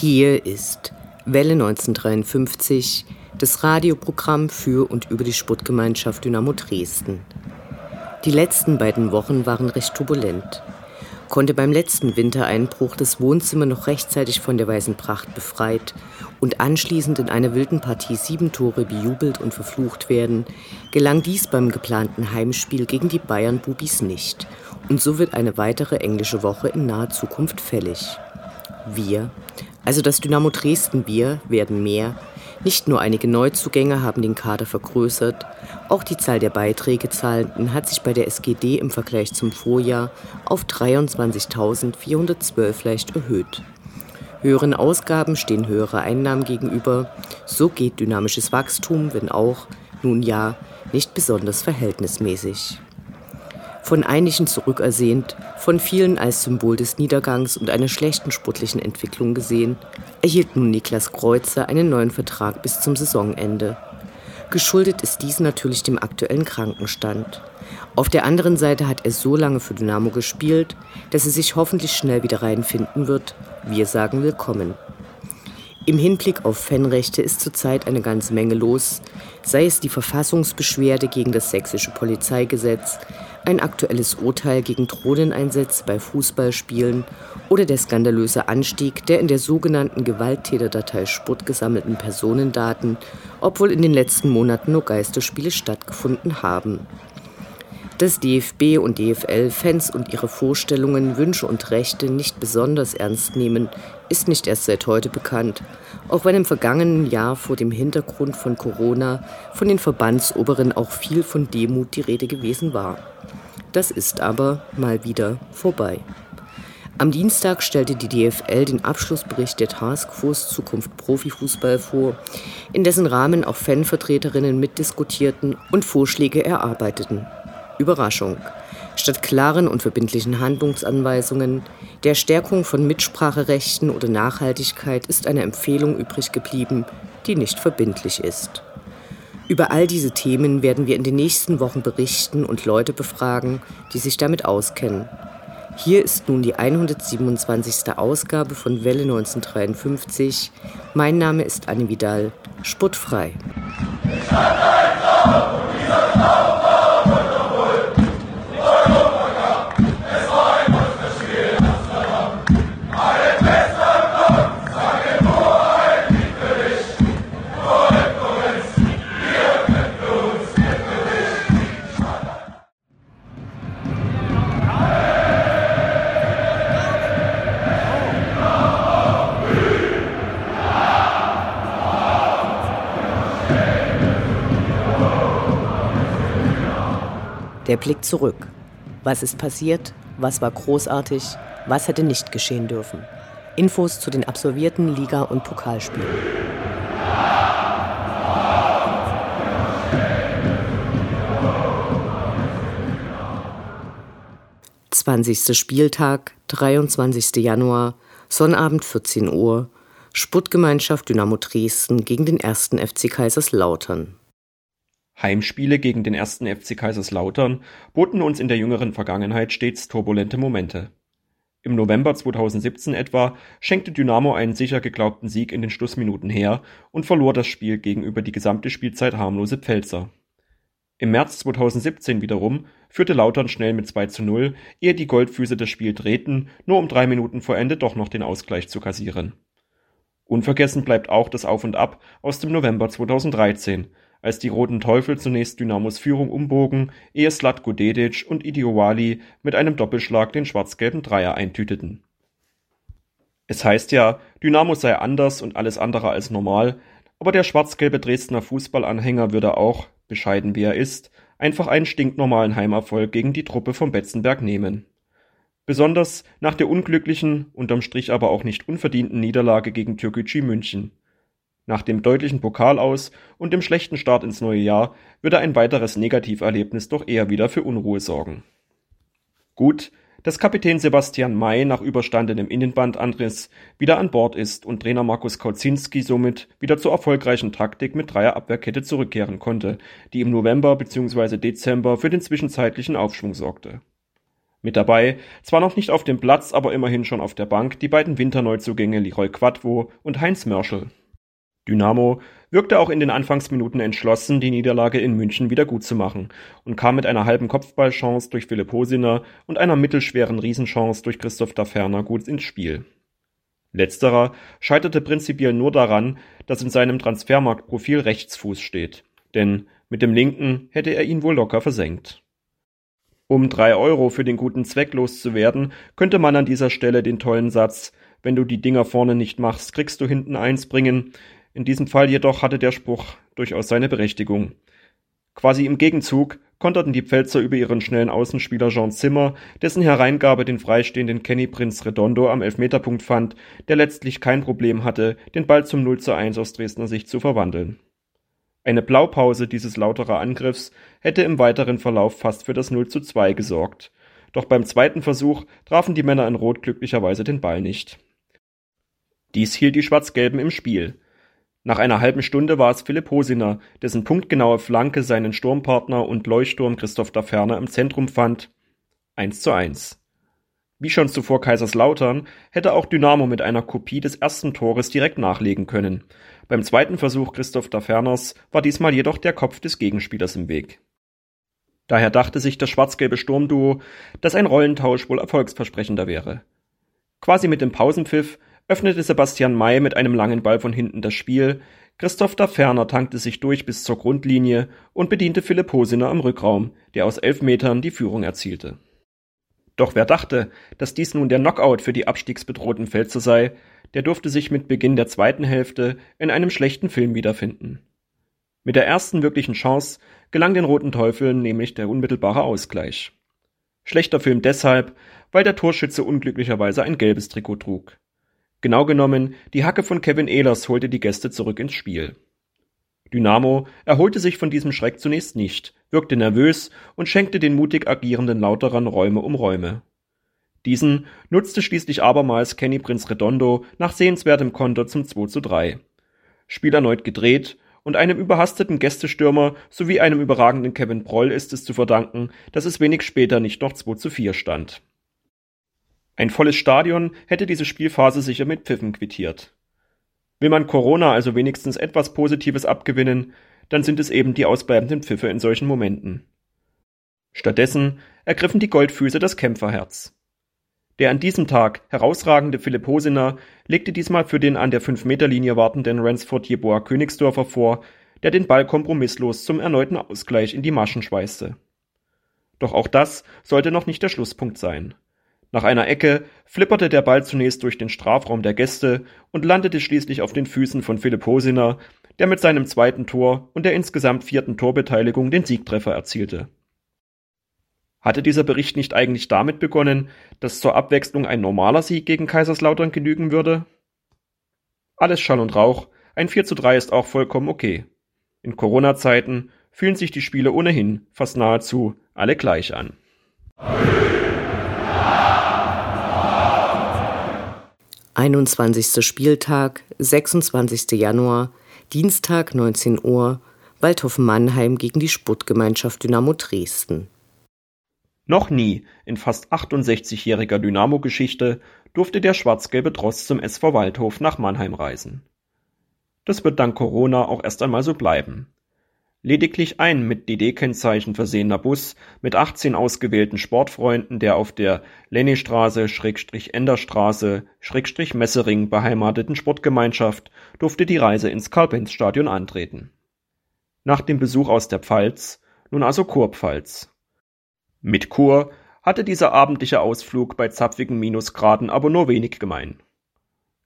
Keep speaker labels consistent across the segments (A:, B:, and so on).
A: Hier ist Welle 1953, das Radioprogramm für und über die Sportgemeinschaft Dynamo Dresden. Die letzten beiden Wochen waren recht turbulent. Konnte beim letzten Wintereinbruch das Wohnzimmer noch rechtzeitig von der weißen Pracht befreit und anschließend in einer wilden Partie sieben Tore bejubelt und verflucht werden, gelang dies beim geplanten Heimspiel gegen die Bayern-Bubis nicht. Und so wird eine weitere englische Woche in naher Zukunft fällig. Wir, also das Dynamo Dresden Bier, werden mehr. Nicht nur einige Neuzugänge haben den Kader vergrößert, auch die Zahl der Beiträgezahlenden hat sich bei der SGD im Vergleich zum Vorjahr auf 23.412 leicht erhöht. Höheren Ausgaben stehen höhere Einnahmen gegenüber. So geht dynamisches Wachstum, wenn auch, nun ja, nicht besonders verhältnismäßig von einigen zurückersehnt, von vielen als Symbol des Niedergangs und einer schlechten sportlichen Entwicklung gesehen, erhielt nun Niklas Kreuzer einen neuen Vertrag bis zum Saisonende. Geschuldet ist dies natürlich dem aktuellen Krankenstand. Auf der anderen Seite hat er so lange für Dynamo gespielt, dass er sich hoffentlich schnell wieder reinfinden wird. Wir sagen willkommen. Im Hinblick auf Fanrechte ist zurzeit eine ganze Menge los, sei es die Verfassungsbeschwerde gegen das sächsische Polizeigesetz, ein aktuelles Urteil gegen Drohneneinsätze bei Fußballspielen oder der skandalöse Anstieg der in der sogenannten Gewalttäterdatei Sport gesammelten Personendaten, obwohl in den letzten Monaten nur Geisterspiele stattgefunden haben. Dass DFB und DFL Fans und ihre Vorstellungen, Wünsche und Rechte nicht besonders ernst nehmen, ist nicht erst seit heute bekannt, auch wenn im vergangenen Jahr vor dem Hintergrund von Corona von den Verbandsoberen auch viel von Demut die Rede gewesen war. Das ist aber mal wieder vorbei. Am Dienstag stellte die DFL den Abschlussbericht der Taskforce Zukunft Profifußball vor, in dessen Rahmen auch Fanvertreterinnen mitdiskutierten und Vorschläge erarbeiteten. Überraschung. Statt klaren und verbindlichen Handlungsanweisungen, der Stärkung von Mitspracherechten oder Nachhaltigkeit ist eine Empfehlung übrig geblieben, die nicht verbindlich ist. Über all diese Themen werden wir in den nächsten Wochen berichten und Leute befragen, die sich damit auskennen. Hier ist nun die 127. Ausgabe von Welle 1953. Mein Name ist Anne Vidal, sportfrei. Blick zurück. Was ist passiert? Was war großartig? Was hätte nicht geschehen dürfen? Infos zu den absolvierten Liga- und Pokalspielen. Zwanzigster Spieltag, 23. Januar, Sonnabend 14 Uhr, Sportgemeinschaft Dynamo Dresden gegen den 1. FC Kaiserslautern.
B: Heimspiele gegen den 1. FC Kaiserslautern boten uns in der jüngeren Vergangenheit stets turbulente Momente. Im November 2017 etwa schenkte Dynamo einen sicher geglaubten Sieg in den Schlussminuten her und verlor das Spiel gegenüber die gesamte Spielzeit harmlose Pfälzer. Im März 2017 wiederum führte Lautern schnell mit 2 zu 0, ehe die Goldfüße das Spiel drehten, nur um drei Minuten vor Ende doch noch den Ausgleich zu kassieren. Unvergessen bleibt auch das Auf und Ab aus dem November 2013, als die Roten Teufel zunächst Dynamos Führung umbogen, ehe Slatko Dedic und Idiowali mit einem Doppelschlag den schwarz-gelben Dreier eintüteten. Es heißt ja, Dynamo sei anders und alles andere als normal, aber der schwarz-gelbe Dresdner Fußballanhänger würde auch, bescheiden wie er ist, einfach einen stinknormalen Heimerfolg gegen die Truppe vom Betzenberg nehmen. Besonders nach der unglücklichen, unterm Strich aber auch nicht unverdienten Niederlage gegen Türkgücü München. Nach dem deutlichen Pokalaus und dem schlechten Start ins neue Jahr würde ein weiteres Negativerlebnis doch eher wieder für Unruhe sorgen. Gut, dass Kapitän Sebastian May nach überstandenem Innenbandanriss wieder an Bord ist und Trainer Markus Kauzinski somit wieder zur erfolgreichen Taktik mit dreier Abwehrkette zurückkehren konnte, die im November bzw. Dezember für den zwischenzeitlichen Aufschwung sorgte. Mit dabei, zwar noch nicht auf dem Platz, aber immerhin schon auf der Bank, die beiden Winterneuzugänge Leroy Quadvo und Heinz Mörschel. Dynamo wirkte auch in den Anfangsminuten entschlossen, die Niederlage in München wieder gut zu machen und kam mit einer halben Kopfballchance durch Philipp Hosiner und einer mittelschweren Riesenchance durch Christoph Daferner gut ins Spiel. Letzterer scheiterte prinzipiell nur daran, dass in seinem Transfermarktprofil Rechtsfuß steht, denn mit dem linken hätte er ihn wohl locker versenkt. Um drei Euro für den guten Zweck loszuwerden, könnte man an dieser Stelle den tollen Satz Wenn du die Dinger vorne nicht machst, kriegst du hinten eins bringen, in diesem Fall jedoch hatte der Spruch durchaus seine Berechtigung. Quasi im Gegenzug konterten die Pfälzer über ihren schnellen Außenspieler Jean Zimmer, dessen Hereingabe den freistehenden Kenny Prinz Redondo am Elfmeterpunkt fand, der letztlich kein Problem hatte, den Ball zum 0 zu 1 aus Dresdner Sicht zu verwandeln. Eine Blaupause dieses lauterer Angriffs hätte im weiteren Verlauf fast für das 0 zu 2 gesorgt. Doch beim zweiten Versuch trafen die Männer in Rot glücklicherweise den Ball nicht. Dies hielt die Schwarz-Gelben im Spiel. Nach einer halben Stunde war es Philipp Hosiner, dessen punktgenaue Flanke seinen Sturmpartner und Leuchtturm Christoph Daferner im Zentrum fand. 1 zu 1. Wie schon zuvor Kaiserslautern hätte auch Dynamo mit einer Kopie des ersten Tores direkt nachlegen können. Beim zweiten Versuch Christoph Daferners war diesmal jedoch der Kopf des Gegenspielers im Weg. Daher dachte sich das schwarz-gelbe Sturmduo, dass ein Rollentausch wohl erfolgsversprechender wäre. Quasi mit dem Pausenpfiff öffnete Sebastian May mit einem langen Ball von hinten das Spiel, Christoph da Ferner tankte sich durch bis zur Grundlinie und bediente Philipp Hosiner am Rückraum, der aus elf Metern die Führung erzielte. Doch wer dachte, dass dies nun der Knockout für die abstiegsbedrohten Pfälzer sei, der durfte sich mit Beginn der zweiten Hälfte in einem schlechten Film wiederfinden. Mit der ersten wirklichen Chance gelang den Roten Teufeln nämlich der unmittelbare Ausgleich. Schlechter Film deshalb, weil der Torschütze unglücklicherweise ein gelbes Trikot trug. Genau genommen, die Hacke von Kevin Ehlers holte die Gäste zurück ins Spiel. Dynamo erholte sich von diesem Schreck zunächst nicht, wirkte nervös und schenkte den mutig agierenden Lauterern Räume um Räume. Diesen nutzte schließlich abermals Kenny Prinz Redondo nach sehenswertem Konter zum 2 zu 3. Spiel erneut gedreht und einem überhasteten Gästestürmer sowie einem überragenden Kevin Proll ist es zu verdanken, dass es wenig später nicht noch 2 zu 4 stand. Ein volles Stadion hätte diese Spielphase sicher mit Pfiffen quittiert. Will man Corona also wenigstens etwas Positives abgewinnen, dann sind es eben die ausbleibenden Pfiffe in solchen Momenten. Stattdessen ergriffen die Goldfüße das Kämpferherz. Der an diesem Tag herausragende Philipp Hosiner legte diesmal für den an der 5-Meter-Linie wartenden Ransford Jeboa Königsdörfer vor, der den Ball kompromisslos zum erneuten Ausgleich in die Maschen schweißte. Doch auch das sollte noch nicht der Schlusspunkt sein. Nach einer Ecke flipperte der Ball zunächst durch den Strafraum der Gäste und landete schließlich auf den Füßen von Philipp Hosiner, der mit seinem zweiten Tor und der insgesamt vierten Torbeteiligung den Siegtreffer erzielte. Hatte dieser Bericht nicht eigentlich damit begonnen, dass zur Abwechslung ein normaler Sieg gegen Kaiserslautern genügen würde? Alles Schall und Rauch, ein 4 zu 3 ist auch vollkommen okay. In Corona-Zeiten fühlen sich die Spiele ohnehin fast nahezu alle gleich an.
A: 21. Spieltag, 26. Januar, Dienstag 19 Uhr, Waldhof Mannheim gegen die Sportgemeinschaft Dynamo Dresden.
B: Noch nie in fast 68-jähriger Dynamo-Geschichte durfte der schwarz-gelbe Tross zum SV Waldhof nach Mannheim reisen. Das wird dank Corona auch erst einmal so bleiben. Lediglich ein mit DD-Kennzeichen versehener Bus mit 18 ausgewählten Sportfreunden der auf der Lennestraße-Enderstraße-Messering beheimateten Sportgemeinschaft durfte die Reise ins Karl-Benz-Stadion antreten. Nach dem Besuch aus der Pfalz, nun also Kurpfalz. Mit Kur hatte dieser abendliche Ausflug bei zapfigen Minusgraden aber nur wenig gemein.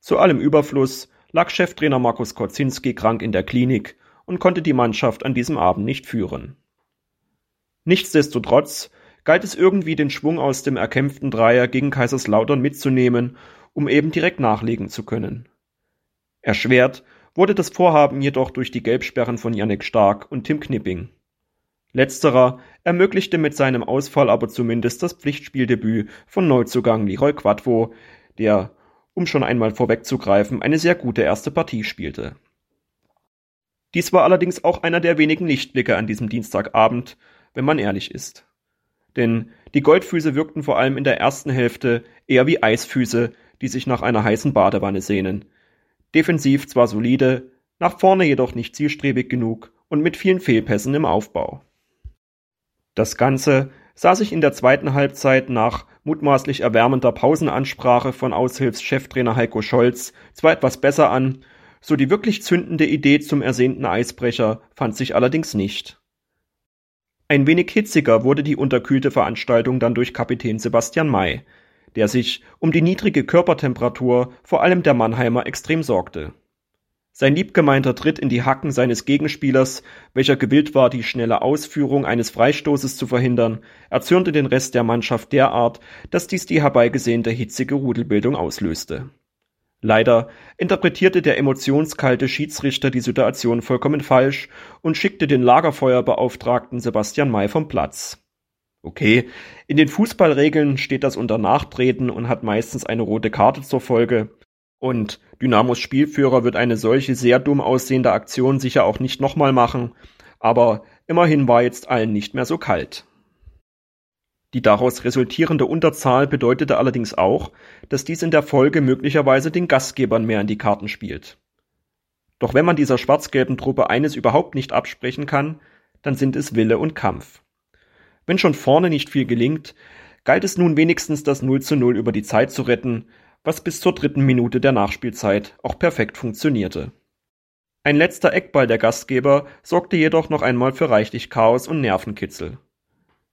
B: Zu allem Überfluss lag Cheftrainer Markus Korzinski krank in der Klinik und konnte die Mannschaft an diesem Abend nicht führen. Nichtsdestotrotz galt es irgendwie den Schwung aus dem erkämpften Dreier gegen Kaiserslautern mitzunehmen, um eben direkt nachlegen zu können. Erschwert wurde das Vorhaben jedoch durch die Gelbsperren von Jannik Stark und Tim Knipping. Letzterer ermöglichte mit seinem Ausfall aber zumindest das Pflichtspieldebüt von Neuzugang Leroy Quadvo, der, um schon einmal vorwegzugreifen, eine sehr gute erste Partie spielte. Dies war allerdings auch einer der wenigen Lichtblicke an diesem Dienstagabend, wenn man ehrlich ist. Denn die Goldfüße wirkten vor allem in der ersten Hälfte eher wie Eisfüße, die sich nach einer heißen Badewanne sehnen. Defensiv zwar solide, nach vorne jedoch nicht zielstrebig genug und mit vielen Fehlpässen im Aufbau. Das Ganze sah sich in der zweiten Halbzeit nach mutmaßlich erwärmender Pausenansprache von Aushilfscheftrainer Heiko Scholz zwar etwas besser an, so die wirklich zündende Idee zum ersehnten Eisbrecher fand sich allerdings nicht. Ein wenig hitziger wurde die unterkühlte Veranstaltung dann durch Kapitän Sebastian May, der sich um die niedrige Körpertemperatur vor allem der Mannheimer extrem sorgte. Sein liebgemeinter Tritt in die Hacken seines Gegenspielers, welcher gewillt war, die schnelle Ausführung eines Freistoßes zu verhindern, erzürnte den Rest der Mannschaft derart, dass dies die herbeigesehnte hitzige Rudelbildung auslöste. Leider interpretierte der emotionskalte Schiedsrichter die Situation vollkommen falsch und schickte den Lagerfeuerbeauftragten Sebastian May vom Platz. Okay, in den Fußballregeln steht das unter Nachtreten und hat meistens eine rote Karte zur Folge, und Dynamos Spielführer wird eine solche sehr dumm aussehende Aktion sicher auch nicht nochmal machen, aber immerhin war jetzt allen nicht mehr so kalt. Die daraus resultierende Unterzahl bedeutete allerdings auch, dass dies in der Folge möglicherweise den Gastgebern mehr in die Karten spielt. Doch wenn man dieser schwarz-gelben Truppe eines überhaupt nicht absprechen kann, dann sind es Wille und Kampf. Wenn schon vorne nicht viel gelingt, galt es nun wenigstens das 0 zu 0 über die Zeit zu retten, was bis zur dritten Minute der Nachspielzeit auch perfekt funktionierte. Ein letzter Eckball der Gastgeber sorgte jedoch noch einmal für reichlich Chaos und Nervenkitzel.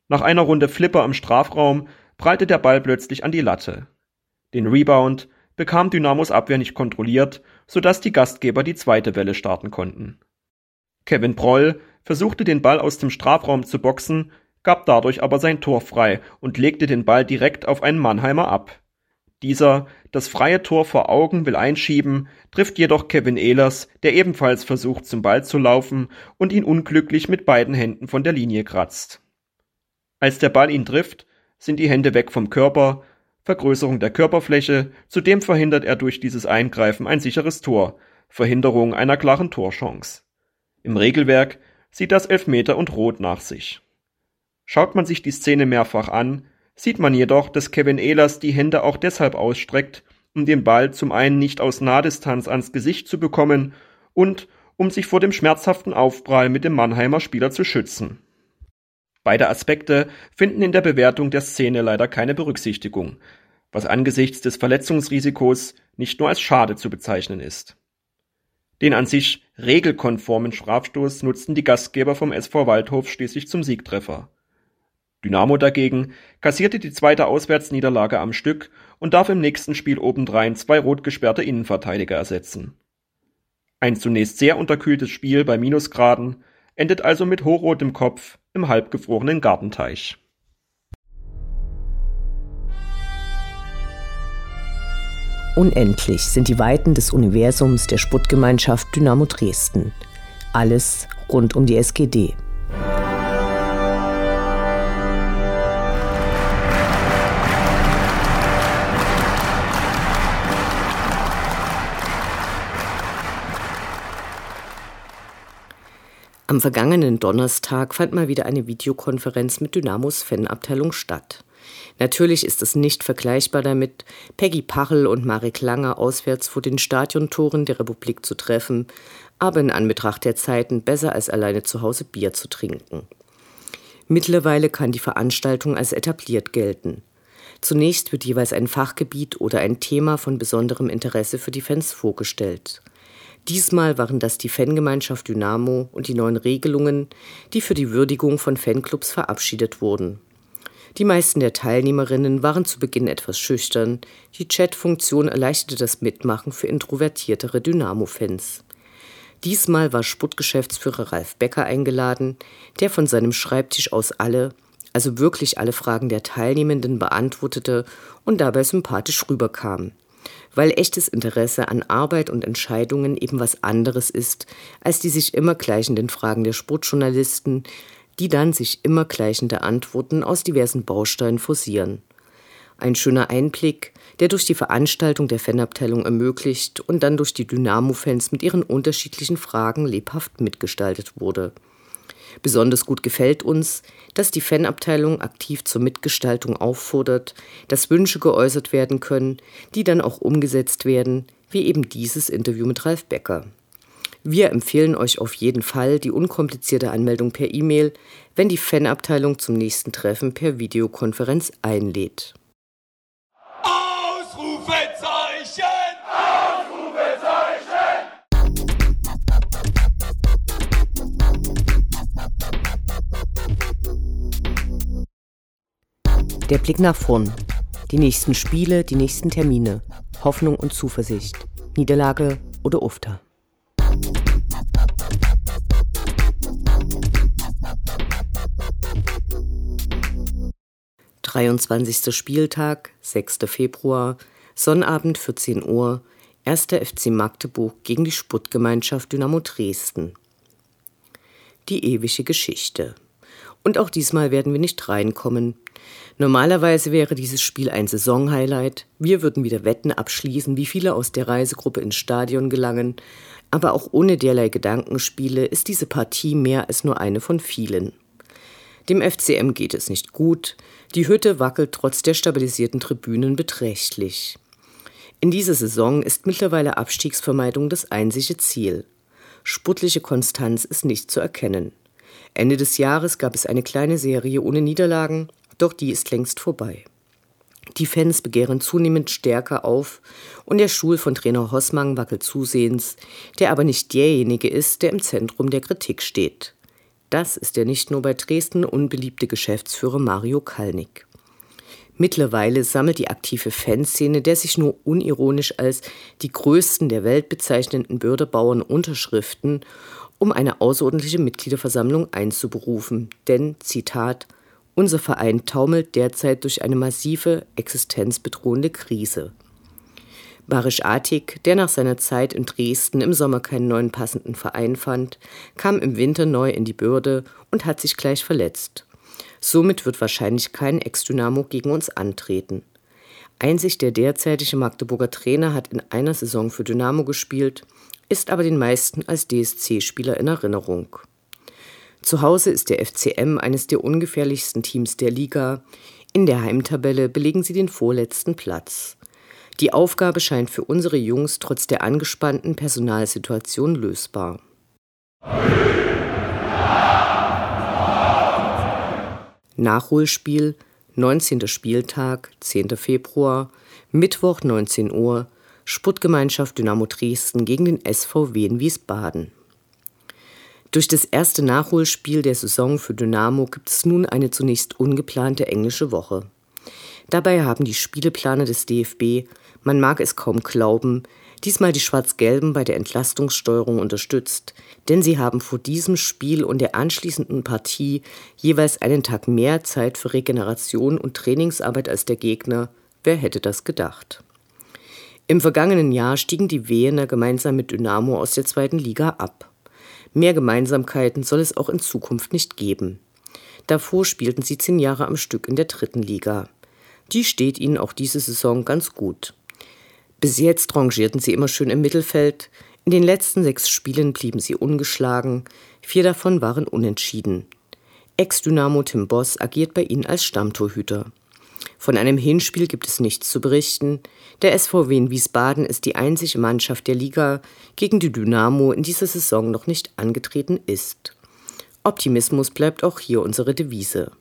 B: Nach einer Runde Flipper im Strafraum prallte der Ball plötzlich an die Latte. Den Rebound bekam Dynamos Abwehr nicht kontrolliert, sodass die Gastgeber die zweite Welle starten konnten. Kevin Proll versuchte den Ball aus dem Strafraum zu boxen, gab dadurch aber sein Tor frei und legte den Ball direkt auf einen Mannheimer ab. Dieser, das freie Tor vor Augen, will einschieben, trifft jedoch Kevin Ehlers, der ebenfalls versucht zum Ball zu laufen und ihn unglücklich mit beiden Händen von der Linie kratzt. Als der Ball ihn trifft, sind die Hände weg vom Körper, Vergrößerung der Körperfläche, zudem verhindert er durch dieses Eingreifen ein sicheres Tor, Verhinderung einer klaren Torchance. Im Regelwerk sieht das Elfmeter und Rot nach sich. Schaut man sich die Szene mehrfach an, sieht man jedoch, dass Kevin Ehlers die Hände auch deshalb ausstreckt, um den Ball zum einen nicht aus Nahdistanz ans Gesicht zu bekommen und um sich vor dem schmerzhaften Aufprall mit dem Mannheimer Spieler zu schützen. Beide Aspekte finden in der Bewertung der Szene leider keine Berücksichtigung, was angesichts des Verletzungsrisikos nicht nur als schade zu bezeichnen ist. Den an sich regelkonformen Strafstoß nutzten die Gastgeber vom SV Waldhof schließlich zum Siegtreffer. Dynamo dagegen kassierte die zweite Auswärtsniederlage am Stück und darf im nächsten Spiel obendrein zwei rot gesperrte Innenverteidiger ersetzen. Ein zunächst sehr unterkühltes Spiel bei Minusgraden endet also mit hochrotem Kopf im halbgefrorenen Gartenteich.
A: Unendlich sind die Weiten des Universums der Sputtgemeinschaft Dynamo Dresden. Alles rund um die SGD. Am vergangenen Donnerstag fand mal wieder eine Videokonferenz mit Dynamos Fanabteilung statt. Natürlich ist es nicht vergleichbar damit, Peggy Pachel und Marek Langer auswärts vor den Stadiontoren der Republik zu treffen, aber in Anbetracht der Zeiten besser als alleine zu Hause Bier zu trinken. Mittlerweile kann die Veranstaltung als etabliert gelten. Zunächst wird jeweils ein Fachgebiet oder ein Thema von besonderem Interesse für die Fans vorgestellt. Diesmal waren das die Fangemeinschaft Dynamo und die neuen Regelungen, die für die Würdigung von Fanclubs verabschiedet wurden. Die meisten der Teilnehmerinnen waren zu Beginn etwas schüchtern. Die Chat-Funktion erleichterte das Mitmachen für introvertiertere Dynamo-Fans. Diesmal war Sputtgeschäftsführer Ralf Becker eingeladen, der von seinem Schreibtisch aus alle, also wirklich alle Fragen der Teilnehmenden beantwortete und dabei sympathisch rüberkam. Weil echtes Interesse an Arbeit und Entscheidungen eben was anderes ist als die sich immer gleichenden Fragen der Sportjournalisten, die dann sich immer gleichende Antworten aus diversen Bausteinen forcieren. Ein schöner Einblick, der durch die Veranstaltung der Fanabteilung ermöglicht und dann durch die Dynamo-Fans mit ihren unterschiedlichen Fragen lebhaft mitgestaltet wurde. Besonders gut gefällt uns, dass die Fanabteilung aktiv zur Mitgestaltung auffordert, dass Wünsche geäußert werden können, die dann auch umgesetzt werden, wie eben dieses Interview mit Ralf Becker. Wir empfehlen euch auf jeden Fall die unkomplizierte Anmeldung per E-Mail, wenn die Fanabteilung zum nächsten Treffen per Videokonferenz einlädt. Der Blick nach vorn. Die nächsten Spiele, die nächsten Termine. Hoffnung und Zuversicht. Niederlage oder Ufter. 23. Spieltag, 6. Februar, Sonnabend 14 Uhr, 1. FC Magdeburg gegen die Sputtgemeinschaft Dynamo Dresden. Die ewige Geschichte. Und auch diesmal werden wir nicht reinkommen. Normalerweise wäre dieses Spiel ein Saisonhighlight. Wir würden wieder Wetten abschließen, wie viele aus der Reisegruppe ins Stadion gelangen. Aber auch ohne derlei Gedankenspiele ist diese Partie mehr als nur eine von vielen. Dem FCM geht es nicht gut. Die Hütte wackelt trotz der stabilisierten Tribünen beträchtlich. In dieser Saison ist mittlerweile Abstiegsvermeidung das einzige Ziel. Sputtliche Konstanz ist nicht zu erkennen. Ende des Jahres gab es eine kleine Serie ohne Niederlagen, doch die ist längst vorbei. Die Fans begehren zunehmend stärker auf und der Stuhl von Trainer Hossmann wackelt zusehends, der aber nicht derjenige ist, der im Zentrum der Kritik steht. Das ist der nicht nur bei Dresden unbeliebte Geschäftsführer Mario Kalnick. Mittlerweile sammelt die aktive Fanszene der sich nur unironisch als die größten der Welt bezeichnenden Bürderbauern Unterschriften, um eine außerordentliche Mitgliederversammlung einzuberufen. Denn, Zitat, unser Verein taumelt derzeit durch eine massive, existenzbedrohende Krise. Barisch Atik, der nach seiner Zeit in Dresden im Sommer keinen neuen passenden Verein fand, kam im Winter neu in die Bürde und hat sich gleich verletzt. Somit wird wahrscheinlich kein Ex-Dynamo gegen uns antreten. Einzig der derzeitige Magdeburger Trainer hat in einer Saison für Dynamo gespielt, ist aber den meisten als DSC-Spieler in Erinnerung. Zu Hause ist der FCM eines der ungefährlichsten Teams der Liga. In der Heimtabelle belegen sie den vorletzten Platz. Die Aufgabe scheint für unsere Jungs trotz der angespannten Personalsituation lösbar. Nachholspiel 19. Spieltag, 10. Februar, Mittwoch 19 Uhr, Sputtgemeinschaft Dynamo Dresden gegen den SVW in Wiesbaden. Durch das erste Nachholspiel der Saison für Dynamo gibt es nun eine zunächst ungeplante englische Woche. Dabei haben die Spieleplaner des DFB man mag es kaum glauben, diesmal die Schwarz-Gelben bei der Entlastungssteuerung unterstützt, denn sie haben vor diesem Spiel und der anschließenden Partie jeweils einen Tag mehr Zeit für Regeneration und Trainingsarbeit als der Gegner. Wer hätte das gedacht? Im vergangenen Jahr stiegen die Wehener gemeinsam mit Dynamo aus der zweiten Liga ab. Mehr Gemeinsamkeiten soll es auch in Zukunft nicht geben. Davor spielten sie zehn Jahre am Stück in der dritten Liga. Die steht ihnen auch diese Saison ganz gut. Bis jetzt rangierten sie immer schön im Mittelfeld. In den letzten sechs Spielen blieben sie ungeschlagen. Vier davon waren unentschieden. Ex-Dynamo Tim Boss agiert bei ihnen als Stammtorhüter. Von einem Hinspiel gibt es nichts zu berichten. Der SVW in Wiesbaden ist die einzige Mannschaft der Liga, gegen die Dynamo in dieser Saison noch nicht angetreten ist. Optimismus bleibt auch hier unsere Devise.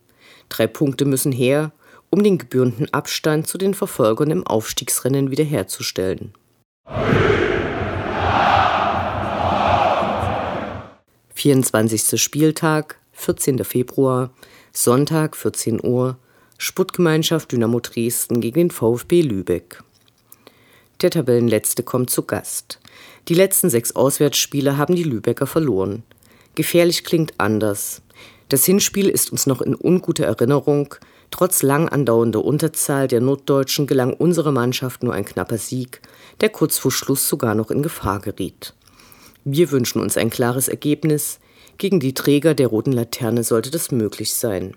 A: Drei Punkte müssen her um den gebührenden Abstand zu den Verfolgern im Aufstiegsrennen wiederherzustellen. Vierundzwanzigster Spieltag, 14. Februar, Sonntag 14 Uhr, Sputtgemeinschaft Dynamo Dresden gegen den VfB Lübeck. Der Tabellenletzte kommt zu Gast. Die letzten sechs Auswärtsspiele haben die Lübecker verloren. Gefährlich klingt anders. Das Hinspiel ist uns noch in unguter Erinnerung. Trotz lang andauernder Unterzahl der Norddeutschen gelang unserer Mannschaft nur ein knapper Sieg, der kurz vor Schluss sogar noch in Gefahr geriet. Wir wünschen uns ein klares Ergebnis. Gegen die Träger der roten Laterne sollte das möglich sein.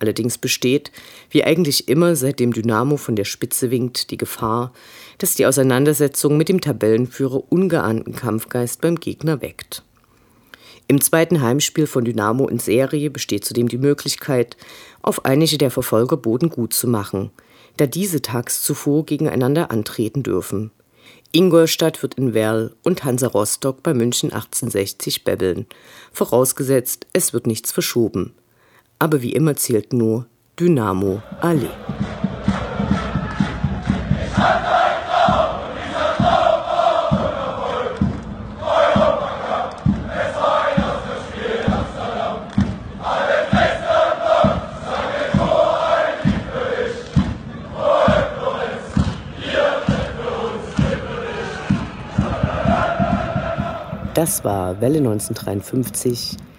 A: Allerdings besteht, wie eigentlich immer seitdem Dynamo von der Spitze winkt, die Gefahr, dass die Auseinandersetzung mit dem Tabellenführer ungeahnten Kampfgeist beim Gegner weckt. Im zweiten Heimspiel von Dynamo in Serie besteht zudem die Möglichkeit, auf einige der Verfolger Boden gut zu machen, da diese tags zuvor gegeneinander antreten dürfen. Ingolstadt wird in Werl und Hansa Rostock bei München 1860 bebbeln, vorausgesetzt, es wird nichts verschoben. Aber wie immer zählt nur Dynamo Allee. Das war Welle 1953,